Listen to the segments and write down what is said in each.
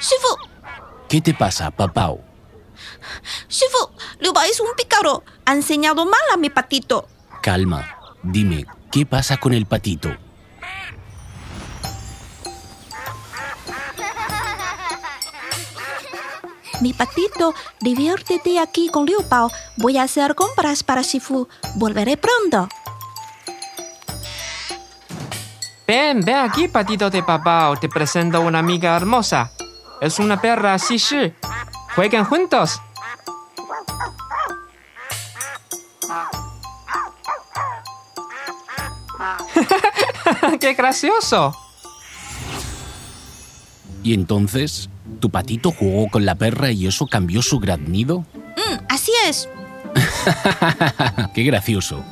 Shifu, ¿Qué te pasa, papao? Shifu, Liu Bao es un pícaro. Ha enseñado mal a mi patito. Calma. Dime, ¿qué pasa con el patito? Mi patito, diviértete aquí con Liu Bao. Voy a hacer compras para Shifu. Volveré pronto. Ven, ven aquí, patito de papá. Te presento una amiga hermosa. Es una perra Shishi. Jueguen juntos. ¡Qué gracioso! ¿Y entonces? ¿Tu patito jugó con la perra y eso cambió su graznido? Mm, así es. ¡Qué gracioso!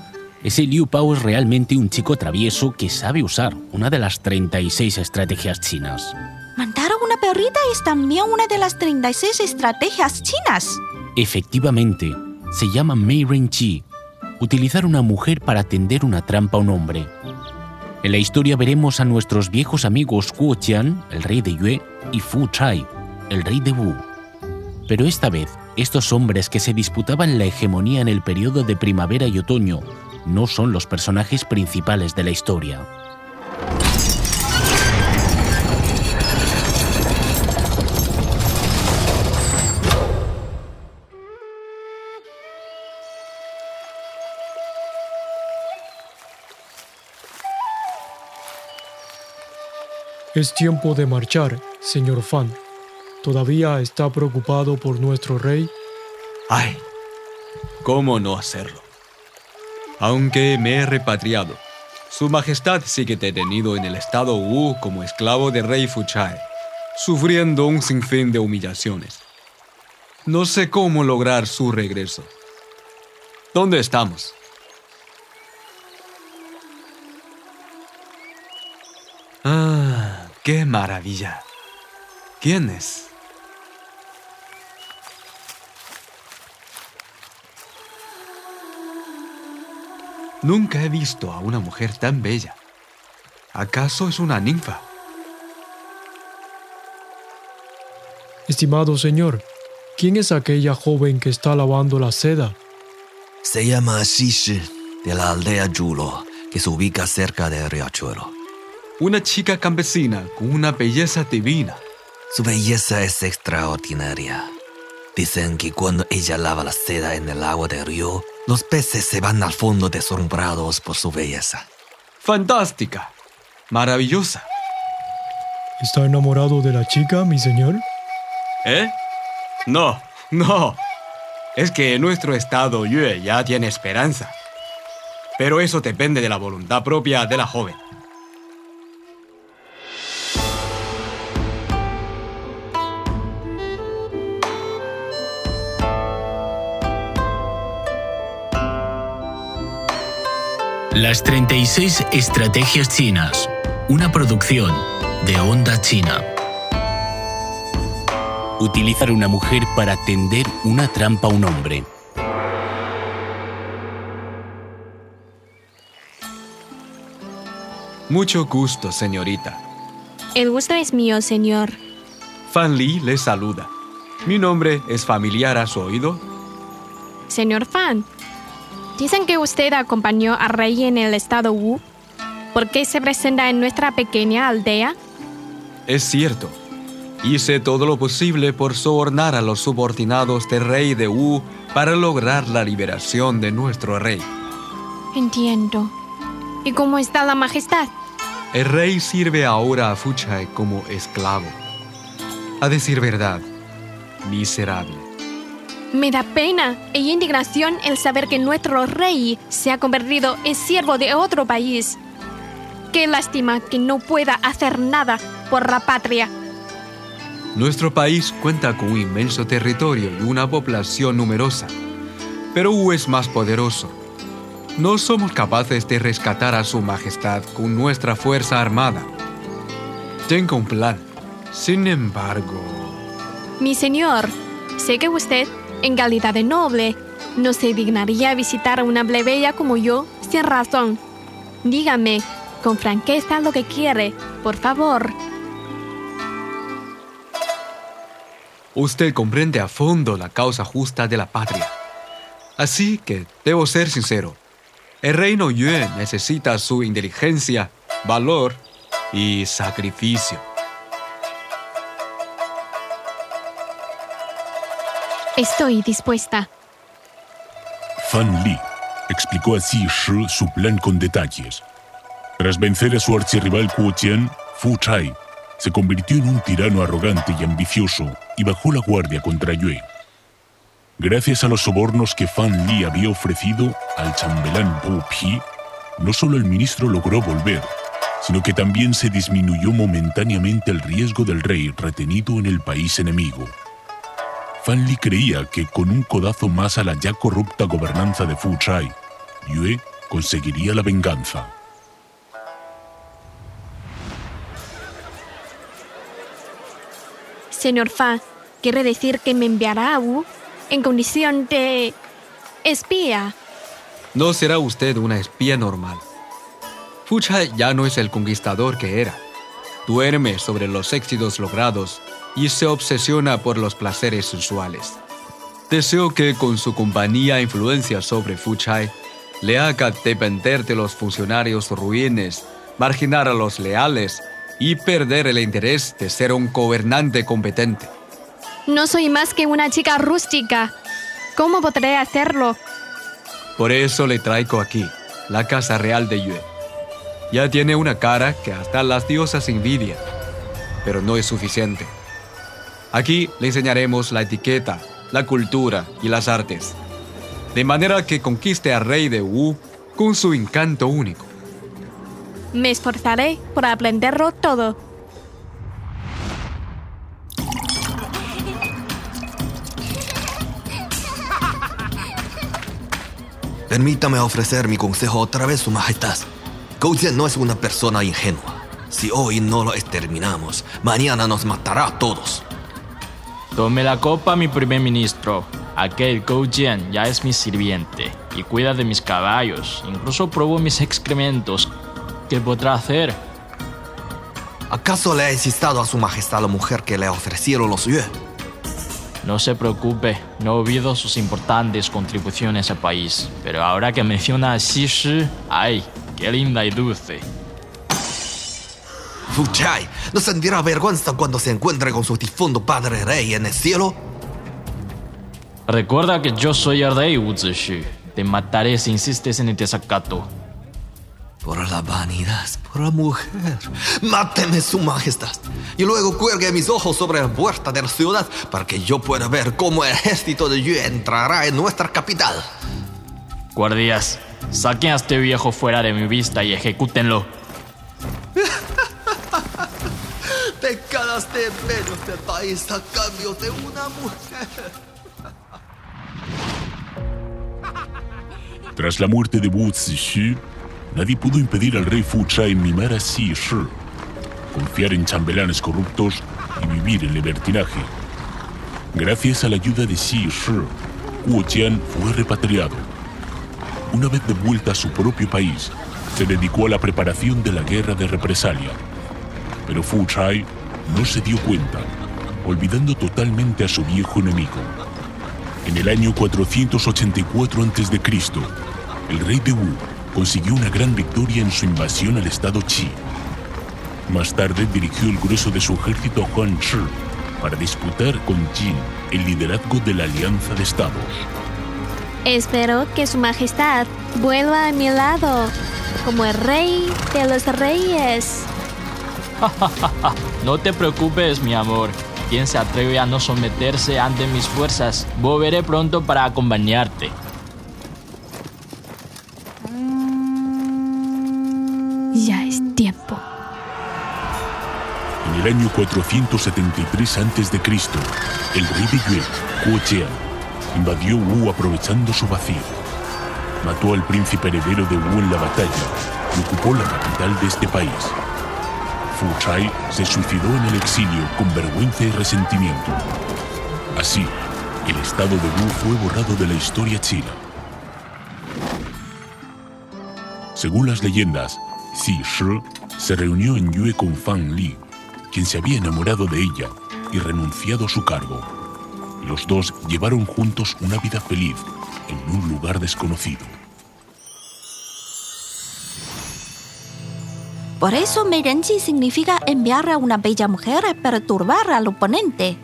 Ese Liu Pao es realmente un chico travieso que sabe usar una de las 36 estrategias chinas. Mandar a una perrita es también una de las 36 estrategias chinas. Efectivamente, se llama Mei Ren Chi, utilizar una mujer para tender una trampa a un hombre. En la historia veremos a nuestros viejos amigos Guo Qian, el rey de Yue, y Fu Chai, el rey de Wu. Pero esta vez, estos hombres que se disputaban la hegemonía en el periodo de primavera y otoño no son los personajes principales de la historia. Es tiempo de marchar, señor Fan. ¿Todavía está preocupado por nuestro rey? Ay, ¿cómo no hacerlo? Aunque me he repatriado, Su Majestad sigue detenido en el estado Wu como esclavo de rey Fuchai, sufriendo un sinfín de humillaciones. No sé cómo lograr su regreso. ¿Dónde estamos? Ah, qué maravilla. ¿Quién es? Nunca he visto a una mujer tan bella. ¿Acaso es una ninfa? Estimado señor, ¿quién es aquella joven que está lavando la seda? Se llama Shishi, de la aldea Yulo, que se ubica cerca del riachuelo. Una chica campesina con una belleza divina. Su belleza es extraordinaria. Dicen que cuando ella lava la seda en el agua del río, los peces se van al fondo deslumbrados por su belleza. Fantástica. Maravillosa. ¿Está enamorado de la chica, mi señor? ¿Eh? No, no. Es que nuestro estado Yue ya tiene esperanza. Pero eso depende de la voluntad propia de la joven. Las 36 Estrategias Chinas, una producción de Onda China. Utilizar una mujer para tender una trampa a un hombre. Mucho gusto, señorita. El gusto es mío, señor. Fan Li le saluda. Mi nombre es familiar a su oído. Señor Fan, dicen que usted acompañó al rey en el estado Wu. ¿Por qué se presenta en nuestra pequeña aldea? Es cierto. Hice todo lo posible por sobornar a los subordinados del rey de Wu para lograr la liberación de nuestro rey. Entiendo. ¿Y cómo está la majestad? El rey sirve ahora a Fuchai como esclavo. A decir verdad, miserable. Me da pena e indignación el saber que nuestro rey se ha convertido en siervo de otro país. Qué lástima que no pueda hacer nada por la patria. Nuestro país cuenta con un inmenso territorio y una población numerosa, pero Wu es más poderoso. No somos capaces de rescatar a su majestad con nuestra fuerza armada. Tengo un plan. Sin embargo... Mi señor, sé que usted, en calidad de noble, no se dignaría visitar a una plebeya como yo sin razón. Dígame con franqueza lo que quiere, por favor. usted comprende a fondo la causa justa de la patria. Así que debo ser sincero. El reino Yue necesita su inteligencia, valor y sacrificio. Estoy dispuesta. Fan Li explicó a Xi Shi su plan con detalles. Tras vencer a su archirrival Kuo Qian, Fu Chai se convirtió en un tirano arrogante y ambicioso y bajó la guardia contra Yue. Gracias a los sobornos que Fan Li había ofrecido al chambelán Pu Pi, no solo el ministro logró volver, sino que también se disminuyó momentáneamente el riesgo del rey retenido en el país enemigo. Fan Li creía que con un codazo más a la ya corrupta gobernanza de Fu Chai, Yue conseguiría la venganza. Señor Fa, quiere decir que me enviará a Wu en condición de espía. No será usted una espía normal. Fu Chai ya no es el conquistador que era. Duerme sobre los éxitos logrados y se obsesiona por los placeres sensuales. Deseo que con su compañía e influencia sobre Fu Chai le haga depender de los funcionarios ruines, marginar a los leales y perder el interés de ser un gobernante competente. No soy más que una chica rústica. ¿Cómo podré hacerlo? Por eso le traigo aquí, la casa real de Yue. Ya tiene una cara que hasta las diosas envidian, pero no es suficiente. Aquí le enseñaremos la etiqueta, la cultura y las artes, de manera que conquiste al rey de Wu con su encanto único. Me esforzaré por aprenderlo todo. Permítame ofrecer mi consejo otra vez, Su Majestad. Jian no es una persona ingenua. Si hoy no lo exterminamos, mañana nos matará a todos. Tome la copa, mi primer ministro. Aquel Gou Jian ya es mi sirviente y cuida de mis caballos. Incluso probó mis excrementos. ¿Qué podrá hacer? ¿Acaso le ha insistado a Su Majestad la mujer que le ofrecieron los Yue? No se preocupe, no olvido sus importantes contribuciones al país. Pero ahora que menciona a Xi Shi, ¡ay! ¡Qué linda y dulce! Fu Chai, ¿no sentirá vergüenza cuando se encuentre con su difunto padre rey en el cielo? Recuerda que yo soy el rey. Te mataré si insistes en el desacato. Por la vanidad, por la mujer. Máteme, su majestad. Y luego cuelgue mis ojos sobre la puerta de la ciudad para que yo pueda ver cómo el ejército de Yue entrará en nuestra capital. Guardias, saquen a este viejo fuera de mi vista y ejecútenlo. De menos del país a cambio de una mujer. Tras la muerte de Wu Zixi, nadie pudo impedir al rey Fu Chai mimar a Xi Shi, confiar en chambelanes corruptos y vivir en libertinaje. Gracias a la ayuda de Xi Shi, Huo Qian fue repatriado. Una vez de vuelta a su propio país, se dedicó a la preparación de la guerra de represalia. Pero Fu Chai no se dio cuenta, olvidando totalmente a su viejo enemigo. En el año 484 a.C., el rey de Wu consiguió una gran victoria en su invasión al estado Qi. Más tarde dirigió el grueso de su ejército a Huan Shi para disputar con Jin el liderazgo de la Alianza de Estados. Espero que Su Majestad vuelva a mi lado como el rey de los reyes. No te preocupes, mi amor. Quien se atreve a no someterse ante mis fuerzas, volveré pronto para acompañarte. Ya es tiempo. En el año 473 a.C., el rey de Yue, Qian, invadió Wu aprovechando su vacío. Mató al príncipe heredero de Wu en la batalla y ocupó la capital de este país. Chai se suicidó en el exilio con vergüenza y resentimiento. Así, el estado de Wu fue borrado de la historia china. Según las leyendas, Xi Shi se reunió en Yue con Fan Li, quien se había enamorado de ella y renunciado a su cargo. los dos llevaron juntos una vida feliz en un lugar desconocido. Por eso Meirenji significa enviar a una bella mujer a perturbar al oponente.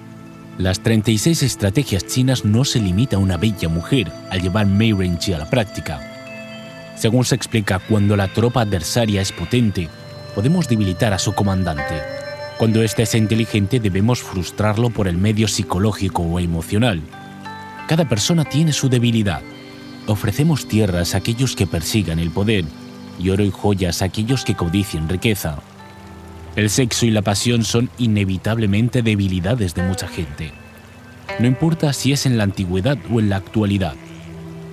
Las 36 estrategias chinas no se limita a una bella mujer al llevar Meirenji a la práctica. Según se explica, cuando la tropa adversaria es potente, podemos debilitar a su comandante. Cuando éste es inteligente debemos frustrarlo por el medio psicológico o emocional. Cada persona tiene su debilidad. Ofrecemos tierras a aquellos que persigan el poder y oro y joyas a aquellos que codicien riqueza. El sexo y la pasión son inevitablemente debilidades de mucha gente. No importa si es en la antigüedad o en la actualidad.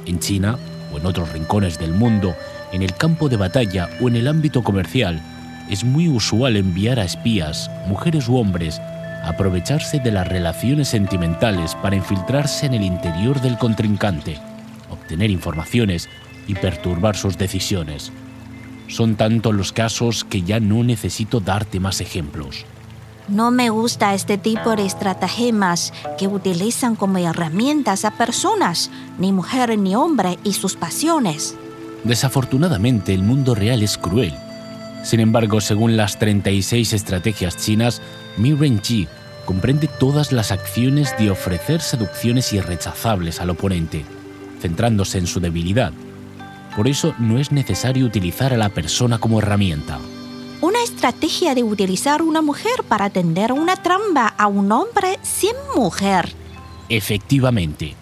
En China o en otros rincones del mundo, en el campo de batalla o en el ámbito comercial, es muy usual enviar a espías, mujeres u hombres, a aprovecharse de las relaciones sentimentales para infiltrarse en el interior del contrincante, obtener informaciones y perturbar sus decisiones. Son tantos los casos que ya no necesito darte más ejemplos. No me gusta este tipo de estratagemas que utilizan como herramientas a personas, ni mujer ni hombre y sus pasiones. Desafortunadamente el mundo real es cruel. Sin embargo, según las 36 estrategias chinas, Mi Renji comprende todas las acciones de ofrecer seducciones irrechazables al oponente, centrándose en su debilidad, por eso no es necesario utilizar a la persona como herramienta. Una estrategia de utilizar una mujer para tender una trampa a un hombre sin mujer. Efectivamente.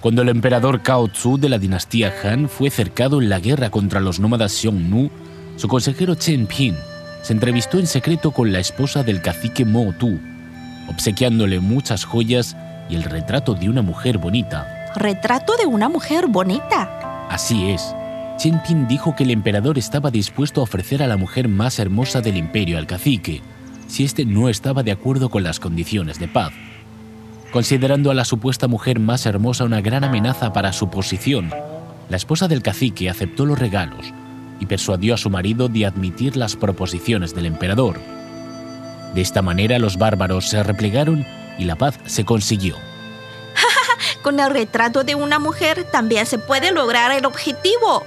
Cuando el emperador Cao Tzu de la dinastía Han fue cercado en la guerra contra los nómadas Xiongnu, su consejero Chen Ping se entrevistó en secreto con la esposa del cacique Mo Tu, obsequiándole muchas joyas y el retrato de una mujer bonita. ¿Retrato de una mujer bonita? Así es. Chen dijo que el emperador estaba dispuesto a ofrecer a la mujer más hermosa del imperio al cacique, si éste no estaba de acuerdo con las condiciones de paz. Considerando a la supuesta mujer más hermosa una gran amenaza para su posición, la esposa del cacique aceptó los regalos y persuadió a su marido de admitir las proposiciones del emperador. De esta manera los bárbaros se replegaron y la paz se consiguió. Con el retrato de una mujer también se puede lograr el objetivo.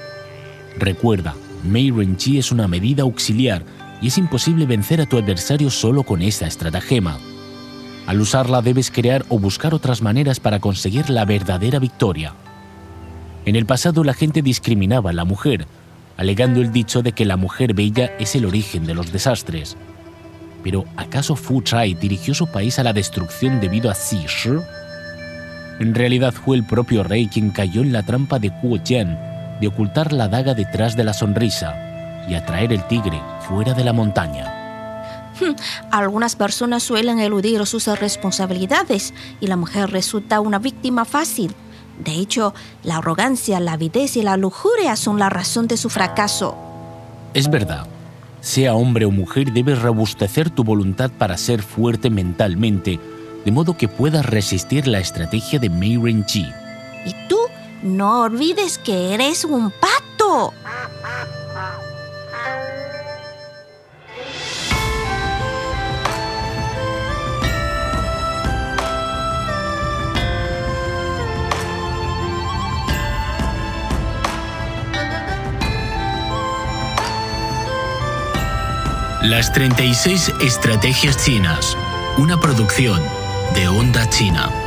Recuerda, Mei Renji es una medida auxiliar y es imposible vencer a tu adversario solo con esta estratagema. Al usarla debes crear o buscar otras maneras para conseguir la verdadera victoria. En el pasado la gente discriminaba a la mujer, alegando el dicho de que la mujer bella es el origen de los desastres. Pero ¿acaso Fu Chai dirigió su país a la destrucción debido a Xi Shi? En realidad fue el propio rey quien cayó en la trampa de Kuo Jian de ocultar la daga detrás de la sonrisa y atraer el tigre fuera de la montaña. Algunas personas suelen eludir sus responsabilidades y la mujer resulta una víctima fácil. De hecho, la arrogancia, la avidez y la lujuria son la razón de su fracaso. Es verdad. Sea hombre o mujer, debes robustecer tu voluntad para ser fuerte mentalmente, de modo que puedas resistir la estrategia de Mei Ren-chi. ¿Y tú? No olvides que eres un pato. Las 36 Estrategias Chinas, una producción de Onda China.